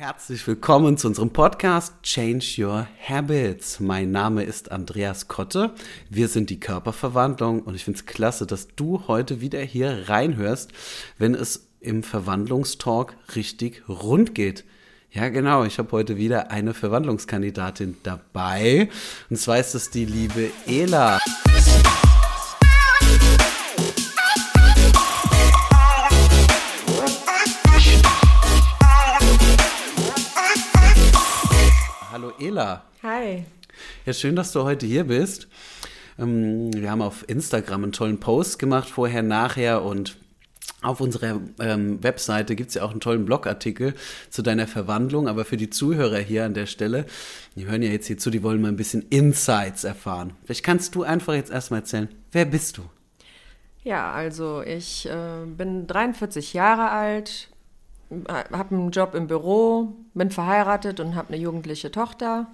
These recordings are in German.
Herzlich willkommen zu unserem Podcast Change Your Habits. Mein Name ist Andreas Kotte. Wir sind die Körperverwandlung und ich finde es klasse, dass du heute wieder hier reinhörst, wenn es im Verwandlungstalk richtig rund geht. Ja, genau. Ich habe heute wieder eine Verwandlungskandidatin dabei. Und zwar ist es die liebe Ela. Hallo Ela. Hi. Ja, schön, dass du heute hier bist. Ähm, wir haben auf Instagram einen tollen Post gemacht, vorher, nachher und auf unserer ähm, Webseite gibt es ja auch einen tollen Blogartikel zu deiner Verwandlung, aber für die Zuhörer hier an der Stelle, die hören ja jetzt hier zu, die wollen mal ein bisschen Insights erfahren. Vielleicht kannst du einfach jetzt erstmal erzählen, wer bist du? Ja, also ich äh, bin 43 Jahre alt, habe einen Job im Büro, bin verheiratet und habe eine jugendliche Tochter.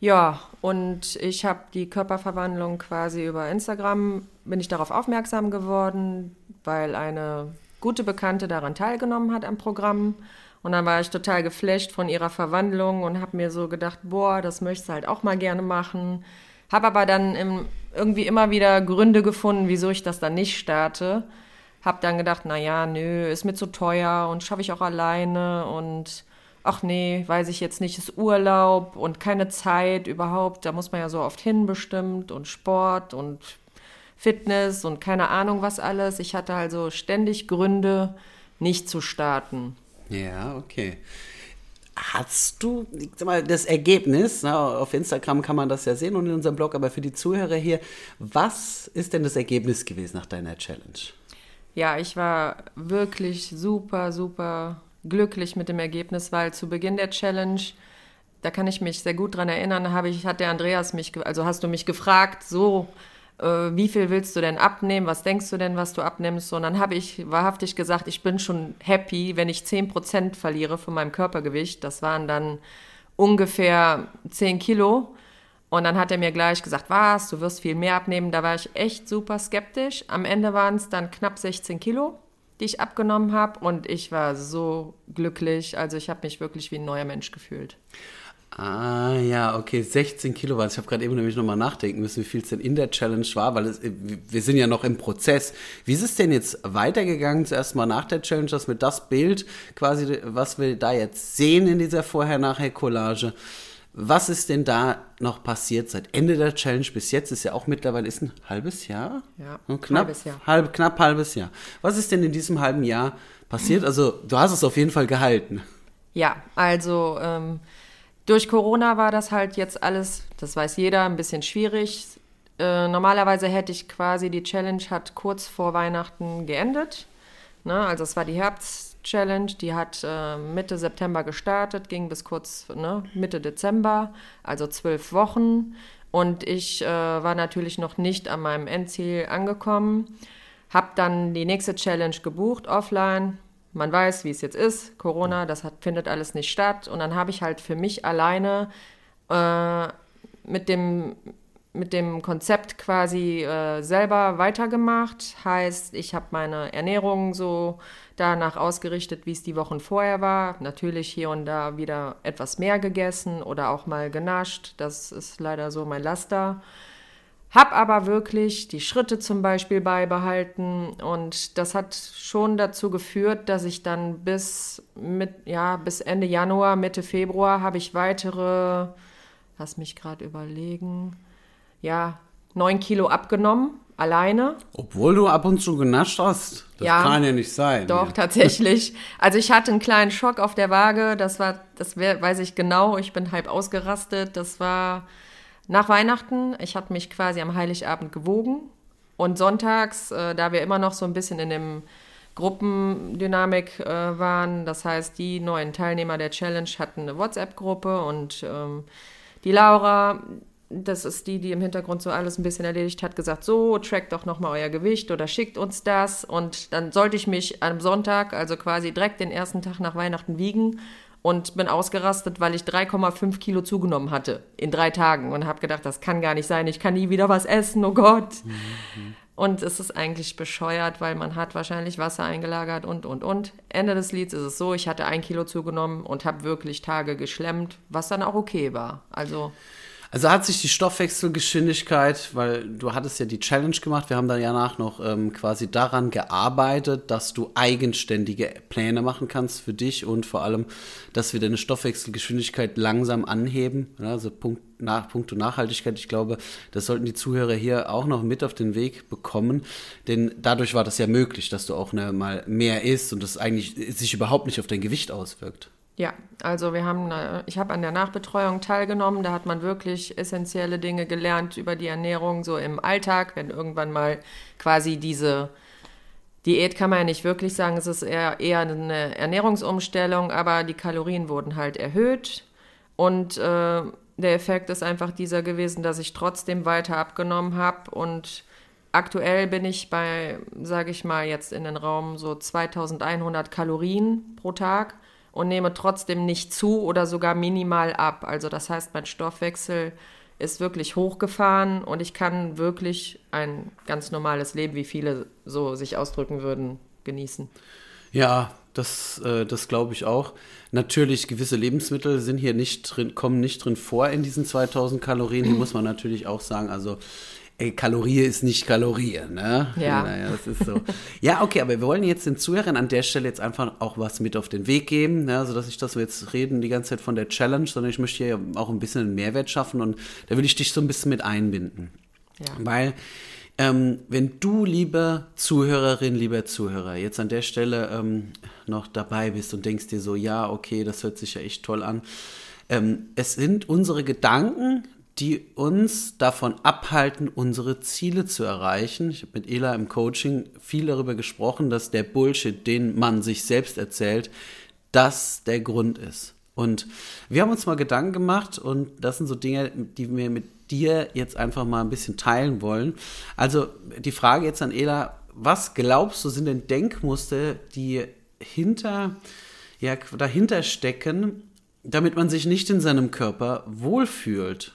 Ja, und ich habe die Körperverwandlung quasi über Instagram, bin ich darauf aufmerksam geworden, weil eine gute Bekannte daran teilgenommen hat am Programm. Und dann war ich total geflasht von ihrer Verwandlung und habe mir so gedacht, boah, das möchte du halt auch mal gerne machen. Habe aber dann irgendwie immer wieder Gründe gefunden, wieso ich das dann nicht starte. Hab dann gedacht, na ja, nö, ist mir zu teuer und schaffe ich auch alleine und ach nee, weiß ich jetzt nicht, ist Urlaub und keine Zeit überhaupt. Da muss man ja so oft hin bestimmt und Sport und Fitness und keine Ahnung was alles. Ich hatte also ständig Gründe, nicht zu starten. Ja, okay. Hast du mal, das Ergebnis, na, auf Instagram kann man das ja sehen und in unserem Blog, aber für die Zuhörer hier, was ist denn das Ergebnis gewesen nach deiner Challenge? Ja, ich war wirklich super, super glücklich mit dem Ergebnis, weil zu Beginn der Challenge, da kann ich mich sehr gut dran erinnern, habe ich, hat der Andreas mich, also hast du mich gefragt, so, äh, wie viel willst du denn abnehmen, was denkst du denn, was du abnimmst? Und dann habe ich wahrhaftig gesagt, ich bin schon happy, wenn ich 10% verliere von meinem Körpergewicht. Das waren dann ungefähr 10 Kilo. Und dann hat er mir gleich gesagt, was, du wirst viel mehr abnehmen. Da war ich echt super skeptisch. Am Ende waren es dann knapp 16 Kilo, die ich abgenommen habe. Und ich war so glücklich. Also ich habe mich wirklich wie ein neuer Mensch gefühlt. Ah, ja, okay, 16 Kilo war Ich habe gerade eben nämlich nochmal nachdenken müssen, wie viel es denn in der Challenge war, weil es, wir sind ja noch im Prozess. Wie ist es denn jetzt weitergegangen, zuerst mal nach der Challenge, dass wir das Bild quasi, was wir da jetzt sehen in dieser Vorher-Nachher-Collage, was ist denn da noch passiert seit Ende der Challenge bis jetzt? Ist ja auch mittlerweile ist ein halbes Jahr. Ja, ein knapp, halbes Jahr. Halb, knapp halbes Jahr. Was ist denn in diesem halben Jahr passiert? Also du hast es auf jeden Fall gehalten. Ja, also ähm, durch Corona war das halt jetzt alles, das weiß jeder, ein bisschen schwierig. Äh, normalerweise hätte ich quasi die Challenge hat kurz vor Weihnachten geendet. Ne? Also es war die Herbst Challenge, die hat äh, Mitte September gestartet, ging bis kurz ne, Mitte Dezember, also zwölf Wochen. Und ich äh, war natürlich noch nicht an meinem Endziel angekommen. Hab dann die nächste Challenge gebucht, offline. Man weiß, wie es jetzt ist. Corona, das hat, findet alles nicht statt. Und dann habe ich halt für mich alleine äh, mit dem mit dem Konzept quasi äh, selber weitergemacht. Heißt, ich habe meine Ernährung so danach ausgerichtet, wie es die Wochen vorher war. Natürlich hier und da wieder etwas mehr gegessen oder auch mal genascht. Das ist leider so mein Laster. Hab aber wirklich die Schritte zum Beispiel beibehalten und das hat schon dazu geführt, dass ich dann bis mit, ja, bis Ende Januar, Mitte Februar habe ich weitere, lass mich gerade überlegen, ja, neun Kilo abgenommen alleine. Obwohl du ab und zu genascht hast. Das ja, kann ja nicht sein. Doch, ja. tatsächlich. Also ich hatte einen kleinen Schock auf der Waage. Das war, das weiß ich genau. Ich bin halb ausgerastet. Das war nach Weihnachten. Ich hatte mich quasi am Heiligabend gewogen. Und sonntags, äh, da wir immer noch so ein bisschen in dem Gruppendynamik äh, waren, das heißt, die neuen Teilnehmer der Challenge hatten eine WhatsApp-Gruppe und ähm, die Laura, das ist die, die im Hintergrund so alles ein bisschen erledigt hat, gesagt, so, trackt doch nochmal euer Gewicht oder schickt uns das. Und dann sollte ich mich am Sonntag, also quasi direkt den ersten Tag nach Weihnachten wiegen und bin ausgerastet, weil ich 3,5 Kilo zugenommen hatte in drei Tagen und habe gedacht, das kann gar nicht sein, ich kann nie wieder was essen, oh Gott. Mhm. Und es ist eigentlich bescheuert, weil man hat wahrscheinlich Wasser eingelagert und, und, und. Ende des Lieds ist es so, ich hatte ein Kilo zugenommen und habe wirklich Tage geschlemmt, was dann auch okay war. Also also hat sich die Stoffwechselgeschwindigkeit, weil du hattest ja die Challenge gemacht, wir haben dann danach noch ähm, quasi daran gearbeitet, dass du eigenständige Pläne machen kannst für dich und vor allem, dass wir deine Stoffwechselgeschwindigkeit langsam anheben. Also Punkt nach Punkto Nachhaltigkeit, ich glaube, das sollten die Zuhörer hier auch noch mit auf den Weg bekommen, denn dadurch war das ja möglich, dass du auch ne, mal mehr isst und das eigentlich sich überhaupt nicht auf dein Gewicht auswirkt. Ja, also wir haben, äh, ich habe an der Nachbetreuung teilgenommen. Da hat man wirklich essentielle Dinge gelernt über die Ernährung, so im Alltag, wenn irgendwann mal quasi diese Diät kann man ja nicht wirklich sagen, es ist eher, eher eine Ernährungsumstellung, aber die Kalorien wurden halt erhöht. Und äh, der Effekt ist einfach dieser gewesen, dass ich trotzdem weiter abgenommen habe. Und aktuell bin ich bei, sage ich mal, jetzt in den Raum so 2100 Kalorien pro Tag und nehme trotzdem nicht zu oder sogar minimal ab. Also das heißt, mein Stoffwechsel ist wirklich hochgefahren und ich kann wirklich ein ganz normales Leben, wie viele so sich ausdrücken würden, genießen. Ja, das, äh, das glaube ich auch. Natürlich, gewisse Lebensmittel sind hier nicht drin, kommen nicht drin vor in diesen 2000 Kalorien. Die muss man natürlich auch sagen. Also ey, Kalorie ist nicht Kalorie, ne? Ja. Naja, das ist so. ja, okay, aber wir wollen jetzt den Zuhörern an der Stelle jetzt einfach auch was mit auf den Weg geben, ne? sodass ich das wir jetzt reden die ganze Zeit von der Challenge, sondern ich möchte hier auch ein bisschen einen Mehrwert schaffen und da will ich dich so ein bisschen mit einbinden. Ja. Weil ähm, wenn du, liebe Zuhörerin, lieber Zuhörer, jetzt an der Stelle ähm, noch dabei bist und denkst dir so, ja, okay, das hört sich ja echt toll an. Ähm, es sind unsere Gedanken, die uns davon abhalten, unsere Ziele zu erreichen. Ich habe mit Ela im Coaching viel darüber gesprochen, dass der Bullshit, den man sich selbst erzählt, das der Grund ist. Und wir haben uns mal Gedanken gemacht und das sind so Dinge, die wir mit dir jetzt einfach mal ein bisschen teilen wollen. Also die Frage jetzt an Ela, was glaubst du sind denn Denkmuster, die hinter, ja, dahinter stecken, damit man sich nicht in seinem Körper wohlfühlt?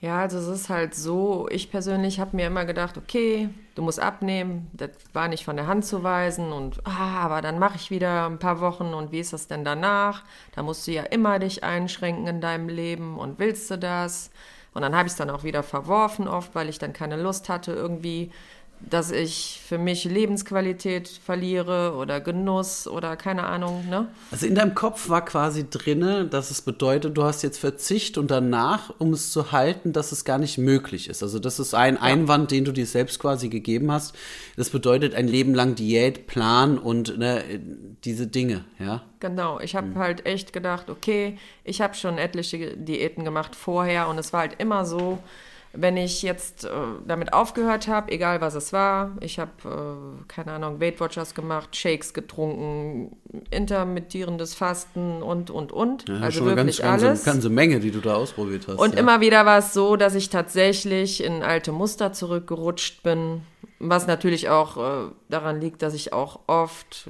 Ja, also es ist halt so, ich persönlich habe mir immer gedacht, okay, du musst abnehmen, das war nicht von der Hand zu weisen und ah, aber dann mache ich wieder ein paar Wochen und wie ist das denn danach? Da musst du ja immer dich einschränken in deinem Leben und willst du das? Und dann habe ich es dann auch wieder verworfen oft, weil ich dann keine Lust hatte, irgendwie dass ich für mich Lebensqualität verliere oder Genuss oder keine Ahnung. Ne? Also in deinem Kopf war quasi drinne, dass es bedeutet, du hast jetzt Verzicht und danach, um es zu halten, dass es gar nicht möglich ist. Also das ist ein ja. Einwand, den du dir selbst quasi gegeben hast. Das bedeutet ein Leben lang Diät, Plan und ne, diese Dinge, ja. Genau, ich habe mhm. halt echt gedacht, okay, ich habe schon etliche Diäten gemacht vorher und es war halt immer so, wenn ich jetzt äh, damit aufgehört habe, egal was es war, ich habe, äh, keine Ahnung, Weight Watchers gemacht, Shakes getrunken, intermittierendes Fasten und, und, und. Ja, also schon wirklich eine ganze, alles. Ganze, ganze Menge, die du da ausprobiert hast. Und ja. immer wieder war es so, dass ich tatsächlich in alte Muster zurückgerutscht bin, was natürlich auch äh, daran liegt, dass ich auch oft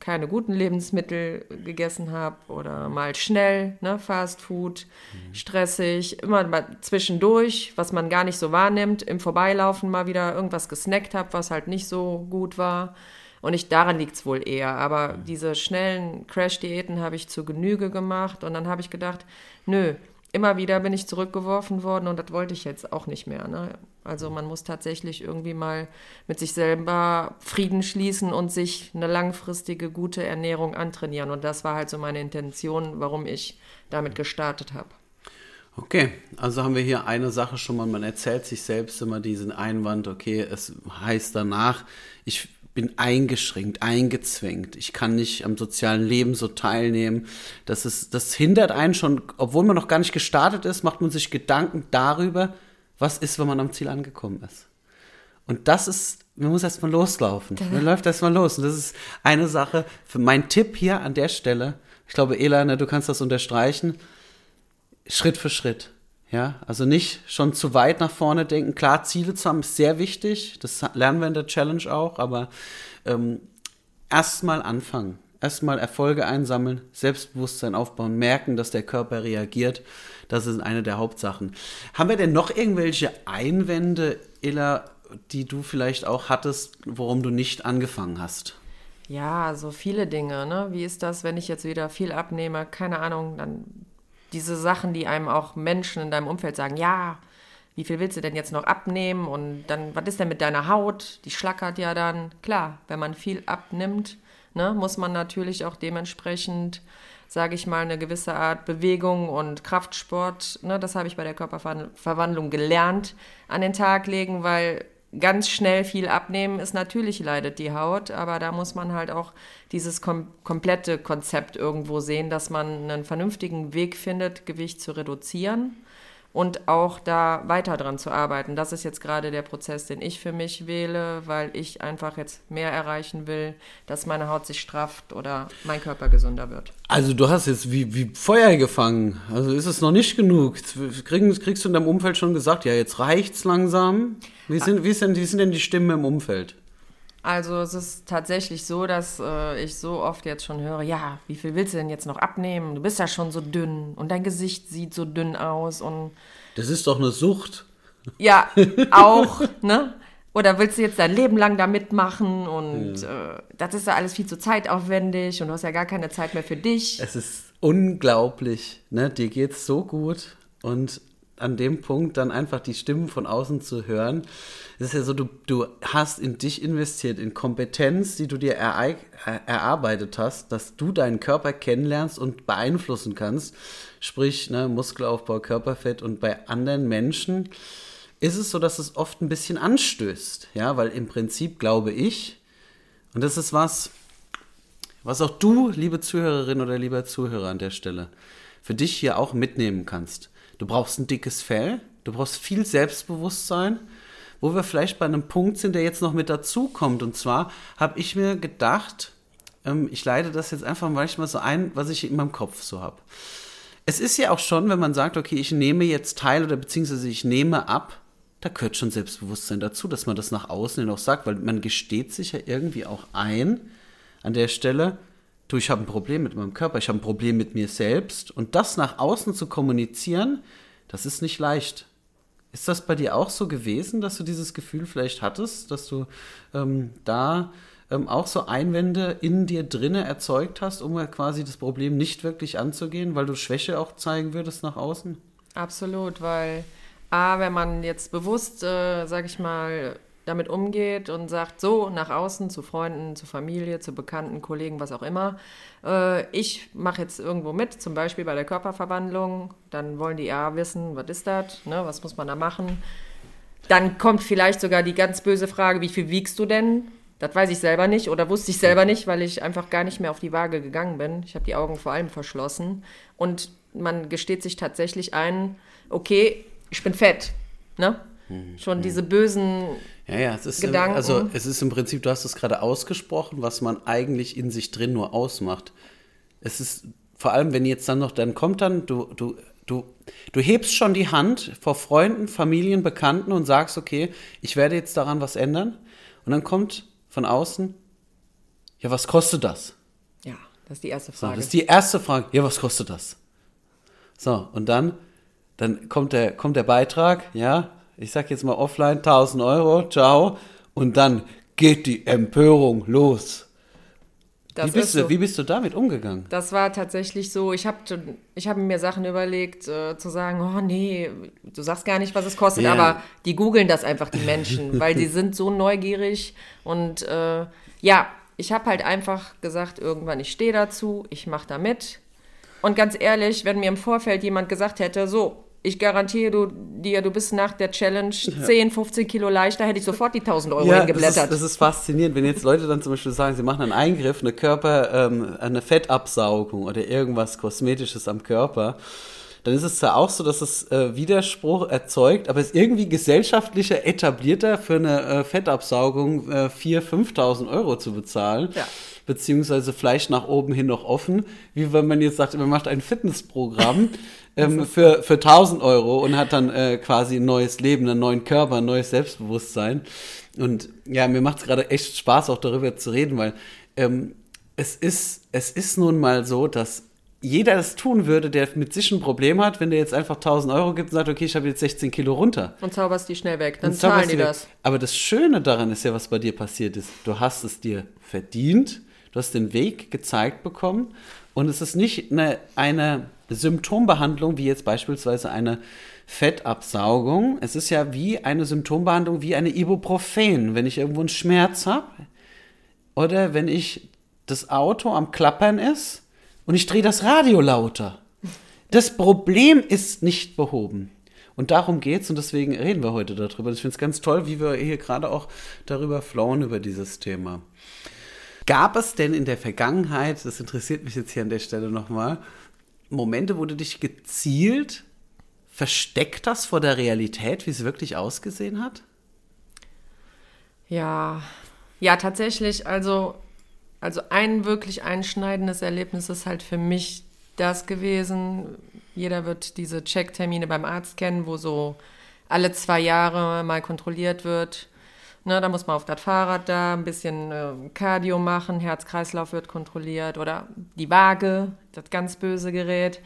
keine guten Lebensmittel gegessen habe oder mal schnell, ne, Fast Food, mhm. stressig, immer mal zwischendurch, was man gar nicht so wahrnimmt, im Vorbeilaufen mal wieder irgendwas gesnackt habe, was halt nicht so gut war. Und ich, daran liegt es wohl eher. Aber mhm. diese schnellen Crash-Diäten habe ich zu Genüge gemacht und dann habe ich gedacht, nö, immer wieder bin ich zurückgeworfen worden und das wollte ich jetzt auch nicht mehr. Ne? Also man muss tatsächlich irgendwie mal mit sich selber Frieden schließen und sich eine langfristige gute Ernährung antrainieren. Und das war halt so meine Intention, warum ich damit gestartet habe. Okay, also haben wir hier eine Sache schon mal, man erzählt sich selbst immer diesen Einwand, okay, es heißt danach, ich bin eingeschränkt, eingezwängt. Ich kann nicht am sozialen Leben so teilnehmen. Das ist, das hindert einen schon, obwohl man noch gar nicht gestartet ist, macht man sich Gedanken darüber, was ist, wenn man am Ziel angekommen ist. Und das ist, man muss erstmal loslaufen. Man läuft erstmal los. Und das ist eine Sache. Für mein Tipp hier an der Stelle, ich glaube, Elana, du kannst das unterstreichen, Schritt für Schritt. Ja, also nicht schon zu weit nach vorne denken. Klar, Ziele zu haben ist sehr wichtig. Das lernen wir in der Challenge auch, aber ähm, erstmal anfangen. Erstmal Erfolge einsammeln, Selbstbewusstsein aufbauen, merken, dass der Körper reagiert. Das ist eine der Hauptsachen. Haben wir denn noch irgendwelche Einwände, Illa, die du vielleicht auch hattest, worum du nicht angefangen hast? Ja, so viele Dinge. Ne? Wie ist das, wenn ich jetzt wieder viel abnehme? Keine Ahnung, dann diese Sachen, die einem auch Menschen in deinem Umfeld sagen, ja, wie viel willst du denn jetzt noch abnehmen? Und dann, was ist denn mit deiner Haut? Die schlackert ja dann. Klar, wenn man viel abnimmt, ne, muss man natürlich auch dementsprechend, sage ich mal, eine gewisse Art Bewegung und Kraftsport, ne, das habe ich bei der Körperverwandlung gelernt, an den Tag legen, weil ganz schnell viel abnehmen ist natürlich leidet die Haut, aber da muss man halt auch dieses kom komplette Konzept irgendwo sehen, dass man einen vernünftigen Weg findet, Gewicht zu reduzieren und auch da weiter dran zu arbeiten. Das ist jetzt gerade der Prozess, den ich für mich wähle, weil ich einfach jetzt mehr erreichen will, dass meine Haut sich strafft oder mein Körper gesünder wird. Also du hast jetzt wie, wie Feuer gefangen. Also ist es noch nicht genug. Kriegst, kriegst du in deinem Umfeld schon gesagt, ja, jetzt reicht's langsam? Wie sind, wie, sind, wie sind denn die Stimmen im Umfeld? Also es ist tatsächlich so, dass äh, ich so oft jetzt schon höre, ja, wie viel willst du denn jetzt noch abnehmen? Du bist ja schon so dünn und dein Gesicht sieht so dünn aus und Das ist doch eine Sucht. Ja, auch, ne? Oder willst du jetzt dein Leben lang da mitmachen und ja. äh, das ist ja alles viel zu zeitaufwendig und du hast ja gar keine Zeit mehr für dich. Es ist unglaublich, ne? Dir geht's so gut und an dem Punkt dann einfach die Stimmen von außen zu hören. Es ist ja so, du, du hast in dich investiert, in Kompetenz, die du dir er, erarbeitet hast, dass du deinen Körper kennenlernst und beeinflussen kannst. Sprich, ne, Muskelaufbau, Körperfett und bei anderen Menschen ist es so, dass es oft ein bisschen anstößt. Ja, weil im Prinzip glaube ich, und das ist was, was auch du, liebe Zuhörerin oder lieber Zuhörer an der Stelle, für dich hier auch mitnehmen kannst. Du brauchst ein dickes Fell, du brauchst viel Selbstbewusstsein, wo wir vielleicht bei einem Punkt sind, der jetzt noch mit dazu kommt. Und zwar habe ich mir gedacht, ähm, ich leite das jetzt einfach manchmal so ein, was ich in meinem Kopf so habe. Es ist ja auch schon, wenn man sagt, okay, ich nehme jetzt teil oder beziehungsweise ich nehme ab, da gehört schon Selbstbewusstsein dazu, dass man das nach außen hin auch sagt, weil man gesteht sich ja irgendwie auch ein an der Stelle, du, ich habe ein Problem mit meinem Körper, ich habe ein Problem mit mir selbst und das nach außen zu kommunizieren, das ist nicht leicht. Ist das bei dir auch so gewesen, dass du dieses Gefühl vielleicht hattest, dass du ähm, da ähm, auch so Einwände in dir drinne erzeugt hast, um quasi das Problem nicht wirklich anzugehen, weil du Schwäche auch zeigen würdest nach außen? Absolut, weil A, wenn man jetzt bewusst, äh, sag ich mal, damit umgeht und sagt, so nach außen, zu Freunden, zu Familie, zu Bekannten, Kollegen, was auch immer, äh, ich mache jetzt irgendwo mit, zum Beispiel bei der Körperverwandlung, dann wollen die ja wissen, was ist das, ne, was muss man da machen. Dann kommt vielleicht sogar die ganz böse Frage, wie viel wiegst du denn? Das weiß ich selber nicht oder wusste ich selber nicht, weil ich einfach gar nicht mehr auf die Waage gegangen bin. Ich habe die Augen vor allem verschlossen und man gesteht sich tatsächlich ein, okay, ich bin fett, ne? Schon diese bösen ja, ja, es ist, Gedanken. Also es ist im Prinzip, du hast es gerade ausgesprochen, was man eigentlich in sich drin nur ausmacht. Es ist vor allem, wenn jetzt dann noch, dann kommt dann, du, du, du, du hebst schon die Hand vor Freunden, Familien, Bekannten und sagst, okay, ich werde jetzt daran was ändern. Und dann kommt von außen, ja, was kostet das? Ja, das ist die erste Frage. So, das ist die erste Frage. Ja, was kostet das? So, und dann, dann kommt der, kommt der Beitrag, ja, ich sag jetzt mal offline 1000 Euro, ciao. Und dann geht die Empörung los. Wie bist, du, so. wie bist du damit umgegangen? Das war tatsächlich so, ich habe ich hab mir Sachen überlegt, äh, zu sagen, oh nee, du sagst gar nicht, was es kostet, yeah. aber die googeln das einfach, die Menschen, weil die sind so neugierig und äh, ja, ich habe halt einfach gesagt, irgendwann, ich stehe dazu, ich mache da mit. Und ganz ehrlich, wenn mir im Vorfeld jemand gesagt hätte, so, ich garantiere du, dir, du bist nach der Challenge 10, 15 Kilo leichter, hätte ich sofort die 1000 Euro ja, hingeblättert. Das ist, das ist faszinierend, wenn jetzt Leute dann zum Beispiel sagen, sie machen einen Eingriff, eine Körper, ähm, eine Fettabsaugung oder irgendwas Kosmetisches am Körper dann ist es zwar auch so, dass es äh, Widerspruch erzeugt, aber es ist irgendwie gesellschaftlicher, etablierter für eine äh, Fettabsaugung äh, 4.000, 5.000 Euro zu bezahlen. Ja. Beziehungsweise vielleicht nach oben hin noch offen, wie wenn man jetzt sagt, man macht ein Fitnessprogramm ähm, für, für 1000 Euro und hat dann äh, quasi ein neues Leben, einen neuen Körper, ein neues Selbstbewusstsein. Und ja, mir macht es gerade echt Spaß, auch darüber zu reden, weil ähm, es, ist, es ist nun mal so, dass jeder das tun würde, der mit sich ein Problem hat, wenn der jetzt einfach 1000 Euro gibt und sagt, okay, ich habe jetzt 16 Kilo runter. Und zauberst die schnell weg, dann zahlen die das. Aber das Schöne daran ist ja, was bei dir passiert ist. Du hast es dir verdient, du hast den Weg gezeigt bekommen und es ist nicht eine, eine Symptombehandlung, wie jetzt beispielsweise eine Fettabsaugung. Es ist ja wie eine Symptombehandlung, wie eine Ibuprofen. Wenn ich irgendwo einen Schmerz habe oder wenn ich das Auto am Klappern ist und ich drehe das Radio lauter. Das Problem ist nicht behoben. Und darum geht's und deswegen reden wir heute darüber. Ich finde es ganz toll, wie wir hier gerade auch darüber flowen über dieses Thema. Gab es denn in der Vergangenheit, das interessiert mich jetzt hier an der Stelle nochmal, Momente, wo du dich gezielt versteckt hast vor der Realität, wie es wirklich ausgesehen hat? Ja, ja, tatsächlich. Also, also ein wirklich einschneidendes Erlebnis ist halt für mich das gewesen. Jeder wird diese Checktermine beim Arzt kennen, wo so alle zwei Jahre mal kontrolliert wird. Ne, da muss man auf das Fahrrad da ein bisschen äh, Cardio machen, Herz-Kreislauf wird kontrolliert oder die Waage, das ganz böse Gerät.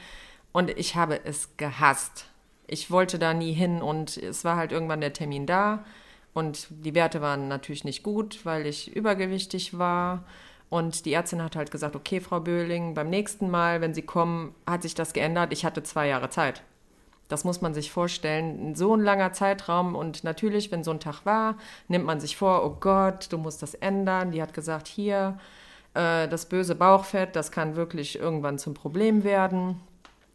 Und ich habe es gehasst. Ich wollte da nie hin und es war halt irgendwann der Termin da. Und die Werte waren natürlich nicht gut, weil ich übergewichtig war. Und die Ärztin hat halt gesagt, okay, Frau Böhling, beim nächsten Mal, wenn Sie kommen, hat sich das geändert. Ich hatte zwei Jahre Zeit. Das muss man sich vorstellen. So ein langer Zeitraum. Und natürlich, wenn so ein Tag war, nimmt man sich vor, oh Gott, du musst das ändern. Die hat gesagt, hier, äh, das böse Bauchfett, das kann wirklich irgendwann zum Problem werden.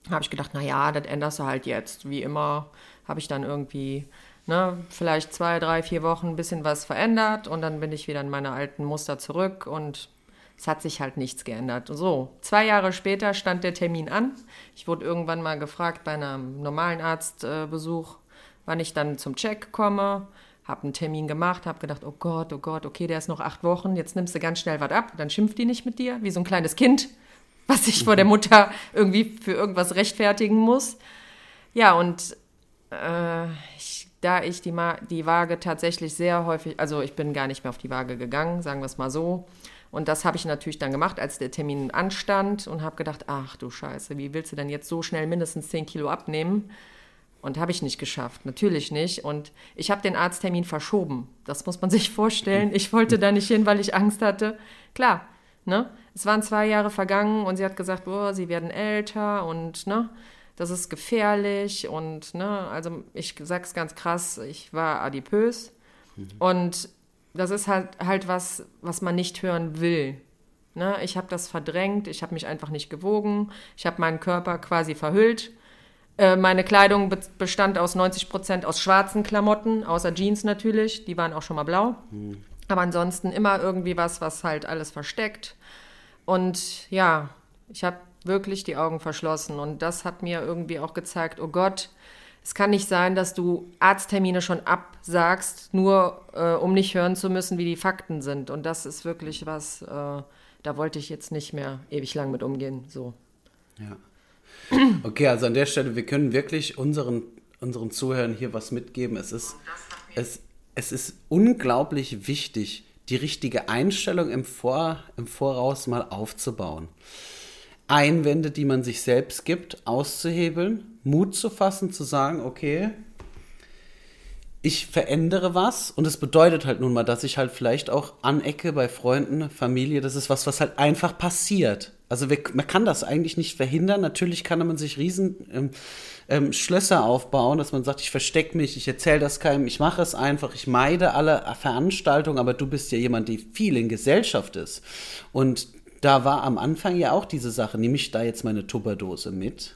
Habe ich gedacht, naja, das änderst du halt jetzt. Wie immer habe ich dann irgendwie ne, vielleicht zwei, drei, vier Wochen ein bisschen was verändert und dann bin ich wieder in meine alten Muster zurück und es hat sich halt nichts geändert. So, zwei Jahre später stand der Termin an. Ich wurde irgendwann mal gefragt bei einem normalen Arztbesuch, wann ich dann zum Check komme. Habe einen Termin gemacht, habe gedacht, oh Gott, oh Gott, okay, der ist noch acht Wochen, jetzt nimmst du ganz schnell was ab, dann schimpft die nicht mit dir, wie so ein kleines Kind, was sich vor der Mutter irgendwie für irgendwas rechtfertigen muss. Ja, und äh, ich, da ich die, Ma die Waage tatsächlich sehr häufig, also ich bin gar nicht mehr auf die Waage gegangen, sagen wir es mal so. Und das habe ich natürlich dann gemacht, als der Termin anstand und habe gedacht, ach du Scheiße, wie willst du denn jetzt so schnell mindestens 10 Kilo abnehmen? Und habe ich nicht geschafft, natürlich nicht. Und ich habe den Arzttermin verschoben. Das muss man sich vorstellen. Ich wollte da nicht hin, weil ich Angst hatte. Klar, ne? Es waren zwei Jahre vergangen und sie hat gesagt, oh, sie werden älter und ne, das ist gefährlich und ne, also ich sag's ganz krass, ich war adipös und das ist halt halt was, was man nicht hören will. Ne? Ich habe das verdrängt, ich habe mich einfach nicht gewogen, ich habe meinen Körper quasi verhüllt. Äh, meine Kleidung be bestand aus 90 Prozent aus schwarzen Klamotten, außer Jeans natürlich, die waren auch schon mal blau. Aber ansonsten immer irgendwie was, was halt alles versteckt. Und ja, ich habe wirklich die Augen verschlossen. Und das hat mir irgendwie auch gezeigt, oh Gott, es kann nicht sein, dass du Arzttermine schon absagst, nur äh, um nicht hören zu müssen, wie die Fakten sind. Und das ist wirklich was, äh, da wollte ich jetzt nicht mehr ewig lang mit umgehen. So. Ja. Okay, also an der Stelle, wir können wirklich unseren, unseren Zuhörern hier was mitgeben. Es ist, es, es ist unglaublich wichtig, die richtige Einstellung im, Vor, im Voraus mal aufzubauen. Einwände, die man sich selbst gibt, auszuhebeln, Mut zu fassen, zu sagen, okay, ich verändere was und es bedeutet halt nun mal, dass ich halt vielleicht auch anecke bei Freunden, Familie, das ist was, was halt einfach passiert. Also wir, man kann das eigentlich nicht verhindern. Natürlich kann man sich riesen ähm, ähm, Schlösser aufbauen, dass man sagt, ich verstecke mich, ich erzähle das keinem, ich mache es einfach, ich meide alle Veranstaltungen, aber du bist ja jemand, der viel in Gesellschaft ist. Und da war am Anfang ja auch diese Sache, nehme ich da jetzt meine Tupperdose mit?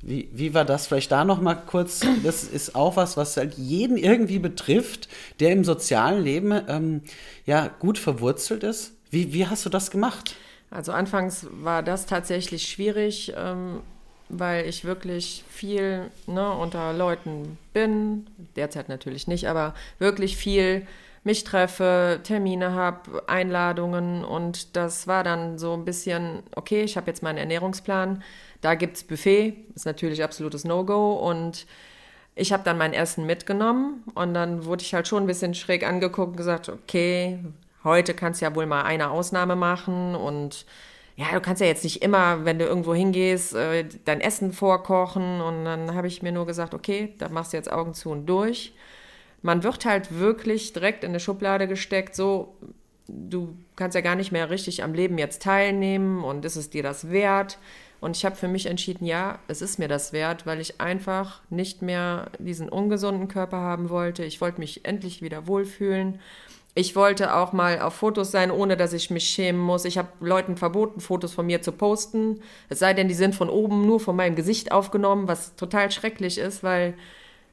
Wie, wie war das? Vielleicht da noch mal kurz. Das ist auch was, was halt jeden irgendwie betrifft, der im sozialen Leben ähm, ja gut verwurzelt ist. Wie, wie hast du das gemacht? Also anfangs war das tatsächlich schwierig, ähm, weil ich wirklich viel ne, unter Leuten bin. Derzeit natürlich nicht, aber wirklich viel mich treffe, Termine habe, Einladungen und das war dann so ein bisschen, okay, ich habe jetzt meinen Ernährungsplan, da gibt es Buffet, ist natürlich absolutes No-Go und ich habe dann mein Essen mitgenommen und dann wurde ich halt schon ein bisschen schräg angeguckt und gesagt, okay, heute kannst du ja wohl mal eine Ausnahme machen und ja, du kannst ja jetzt nicht immer, wenn du irgendwo hingehst, äh, dein Essen vorkochen. Und dann habe ich mir nur gesagt, okay, da machst du jetzt Augen zu und durch. Man wird halt wirklich direkt in eine Schublade gesteckt, so, du kannst ja gar nicht mehr richtig am Leben jetzt teilnehmen und ist es dir das wert? Und ich habe für mich entschieden, ja, es ist mir das wert, weil ich einfach nicht mehr diesen ungesunden Körper haben wollte. Ich wollte mich endlich wieder wohlfühlen. Ich wollte auch mal auf Fotos sein, ohne dass ich mich schämen muss. Ich habe Leuten verboten, Fotos von mir zu posten. Es sei denn, die sind von oben nur von meinem Gesicht aufgenommen, was total schrecklich ist, weil,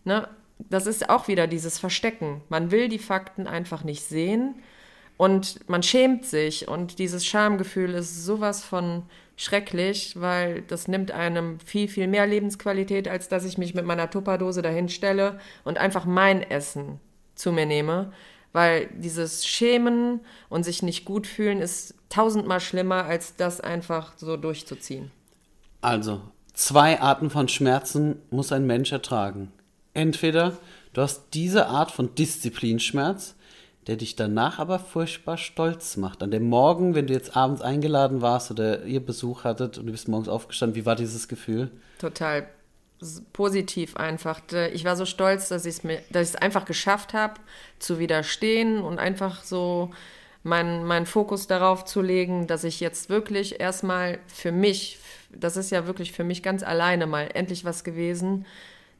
ne, das ist auch wieder dieses Verstecken. Man will die Fakten einfach nicht sehen und man schämt sich. Und dieses Schamgefühl ist sowas von schrecklich, weil das nimmt einem viel, viel mehr Lebensqualität, als dass ich mich mit meiner Tupperdose dahin stelle und einfach mein Essen zu mir nehme weil dieses Schämen und sich nicht gut fühlen ist tausendmal schlimmer, als das einfach so durchzuziehen. Also, zwei Arten von Schmerzen muss ein Mensch ertragen. Entweder du hast diese Art von Disziplinschmerz, der dich danach aber furchtbar stolz macht. An dem Morgen, wenn du jetzt abends eingeladen warst oder ihr Besuch hattet und du bist morgens aufgestanden, wie war dieses Gefühl? Total positiv einfach. Ich war so stolz, dass ich es einfach geschafft habe, zu widerstehen und einfach so meinen mein Fokus darauf zu legen, dass ich jetzt wirklich erstmal für mich, das ist ja wirklich für mich ganz alleine mal endlich was gewesen,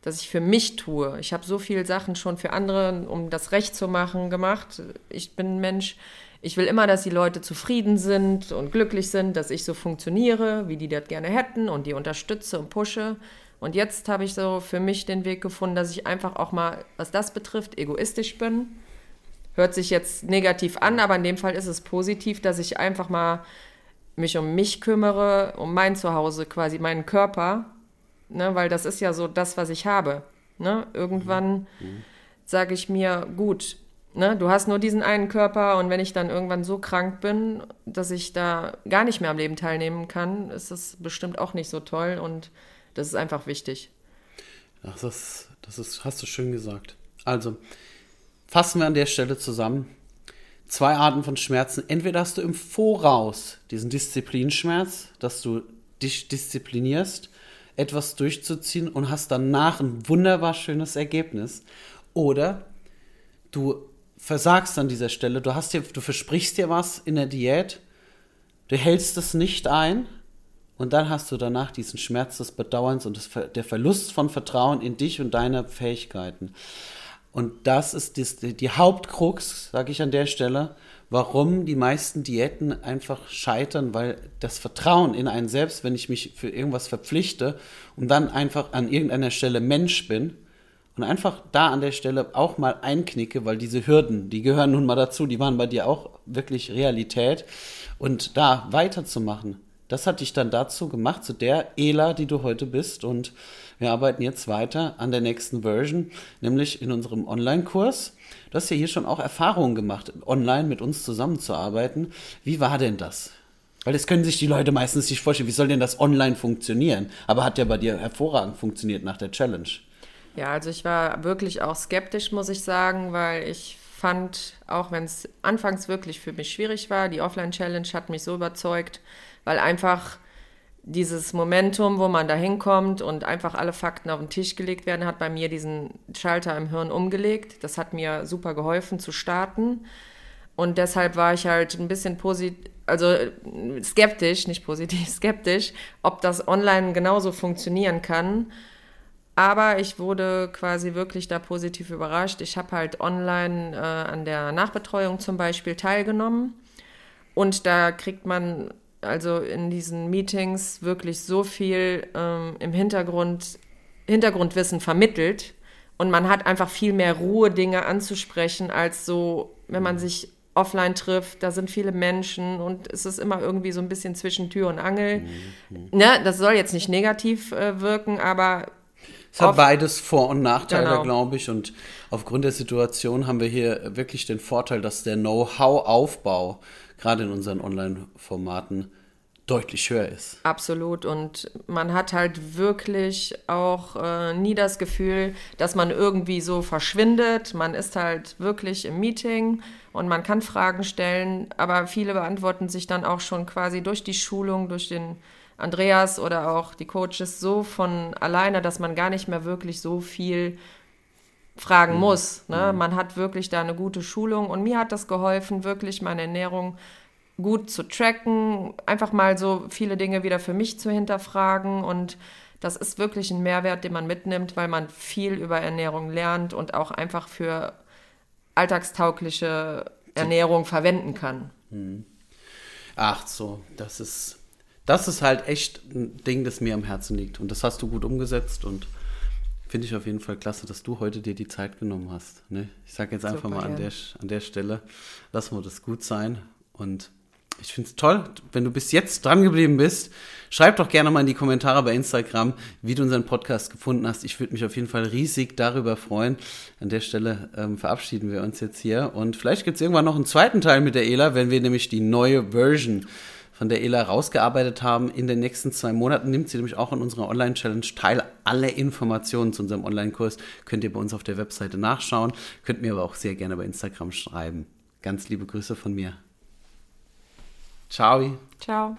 dass ich für mich tue. Ich habe so viele Sachen schon für andere, um das Recht zu machen, gemacht. Ich bin ein Mensch, ich will immer, dass die Leute zufrieden sind und glücklich sind, dass ich so funktioniere, wie die das gerne hätten und die unterstütze und pushe. Und jetzt habe ich so für mich den Weg gefunden, dass ich einfach auch mal, was das betrifft, egoistisch bin. Hört sich jetzt negativ an, aber in dem Fall ist es positiv, dass ich einfach mal mich um mich kümmere, um mein Zuhause, quasi meinen Körper, ne, weil das ist ja so das, was ich habe. Ne? Irgendwann mhm. sage ich mir, gut, ne, du hast nur diesen einen Körper und wenn ich dann irgendwann so krank bin, dass ich da gar nicht mehr am Leben teilnehmen kann, ist das bestimmt auch nicht so toll und das ist einfach wichtig. Das ist, das ist, hast du schön gesagt. Also, fassen wir an der Stelle zusammen. Zwei Arten von Schmerzen. Entweder hast du im Voraus diesen Disziplinschmerz, dass du dich disziplinierst, etwas durchzuziehen und hast danach ein wunderbar schönes Ergebnis. Oder du versagst an dieser Stelle, du, hast dir, du versprichst dir was in der Diät, du hältst es nicht ein und dann hast du danach diesen Schmerz des Bedauerns und des, der Verlust von Vertrauen in dich und deine Fähigkeiten. Und das ist die, die Hauptkrux, sage ich an der Stelle, warum die meisten Diäten einfach scheitern, weil das Vertrauen in einen selbst, wenn ich mich für irgendwas verpflichte und dann einfach an irgendeiner Stelle Mensch bin und einfach da an der Stelle auch mal einknicke, weil diese Hürden, die gehören nun mal dazu, die waren bei dir auch wirklich Realität. Und da weiterzumachen das hat dich dann dazu gemacht, zu der Ela, die du heute bist. Und wir arbeiten jetzt weiter an der nächsten Version, nämlich in unserem Online-Kurs. Du hast ja hier schon auch Erfahrungen gemacht, online mit uns zusammenzuarbeiten. Wie war denn das? Weil das können sich die Leute meistens nicht vorstellen. Wie soll denn das online funktionieren? Aber hat ja bei dir hervorragend funktioniert nach der Challenge. Ja, also ich war wirklich auch skeptisch, muss ich sagen, weil ich fand, auch wenn es anfangs wirklich für mich schwierig war, die Offline-Challenge hat mich so überzeugt, weil einfach dieses Momentum, wo man da hinkommt und einfach alle Fakten auf den Tisch gelegt werden, hat bei mir diesen Schalter im Hirn umgelegt. Das hat mir super geholfen zu starten. Und deshalb war ich halt ein bisschen positiv, also skeptisch, nicht positiv, skeptisch, ob das online genauso funktionieren kann. Aber ich wurde quasi wirklich da positiv überrascht. Ich habe halt online äh, an der Nachbetreuung zum Beispiel teilgenommen. Und da kriegt man also in diesen Meetings wirklich so viel ähm, im Hintergrund, Hintergrundwissen vermittelt und man hat einfach viel mehr Ruhe, Dinge anzusprechen, als so, wenn man sich offline trifft, da sind viele Menschen und es ist immer irgendwie so ein bisschen zwischen Tür und Angel. Mhm. Ne, das soll jetzt nicht negativ äh, wirken, aber es hat beides Vor- und Nachteile, genau. glaube ich. Und aufgrund der Situation haben wir hier wirklich den Vorteil, dass der Know-how-Aufbau gerade in unseren Online-Formaten deutlich höher ist. Absolut. Und man hat halt wirklich auch äh, nie das Gefühl, dass man irgendwie so verschwindet. Man ist halt wirklich im Meeting und man kann Fragen stellen, aber viele beantworten sich dann auch schon quasi durch die Schulung, durch den Andreas oder auch die Coaches so von alleine, dass man gar nicht mehr wirklich so viel fragen mhm. muss. Ne? Mhm. Man hat wirklich da eine gute Schulung und mir hat das geholfen, wirklich meine Ernährung gut zu tracken, einfach mal so viele Dinge wieder für mich zu hinterfragen und das ist wirklich ein Mehrwert, den man mitnimmt, weil man viel über Ernährung lernt und auch einfach für alltagstaugliche Ernährung verwenden kann. Mhm. Ach so, das ist das ist halt echt ein Ding, das mir am Herzen liegt. Und das hast du gut umgesetzt und finde ich auf jeden Fall klasse, dass du heute dir die Zeit genommen hast. Ne? Ich sage jetzt einfach Super, mal an, ja. der, an der Stelle, lassen wir das gut sein. Und ich finde es toll, wenn du bis jetzt dran geblieben bist. Schreib doch gerne mal in die Kommentare bei Instagram, wie du unseren Podcast gefunden hast. Ich würde mich auf jeden Fall riesig darüber freuen. An der Stelle ähm, verabschieden wir uns jetzt hier. Und vielleicht gibt es irgendwann noch einen zweiten Teil mit der Ela, wenn wir nämlich die neue Version von der Ela rausgearbeitet haben. In den nächsten zwei Monaten nimmt sie nämlich auch an unserer Online-Challenge teil. Alle Informationen zu unserem Online-Kurs könnt ihr bei uns auf der Webseite nachschauen. Könnt mir aber auch sehr gerne bei Instagram schreiben. Ganz liebe Grüße von mir. Ciao. Ciao.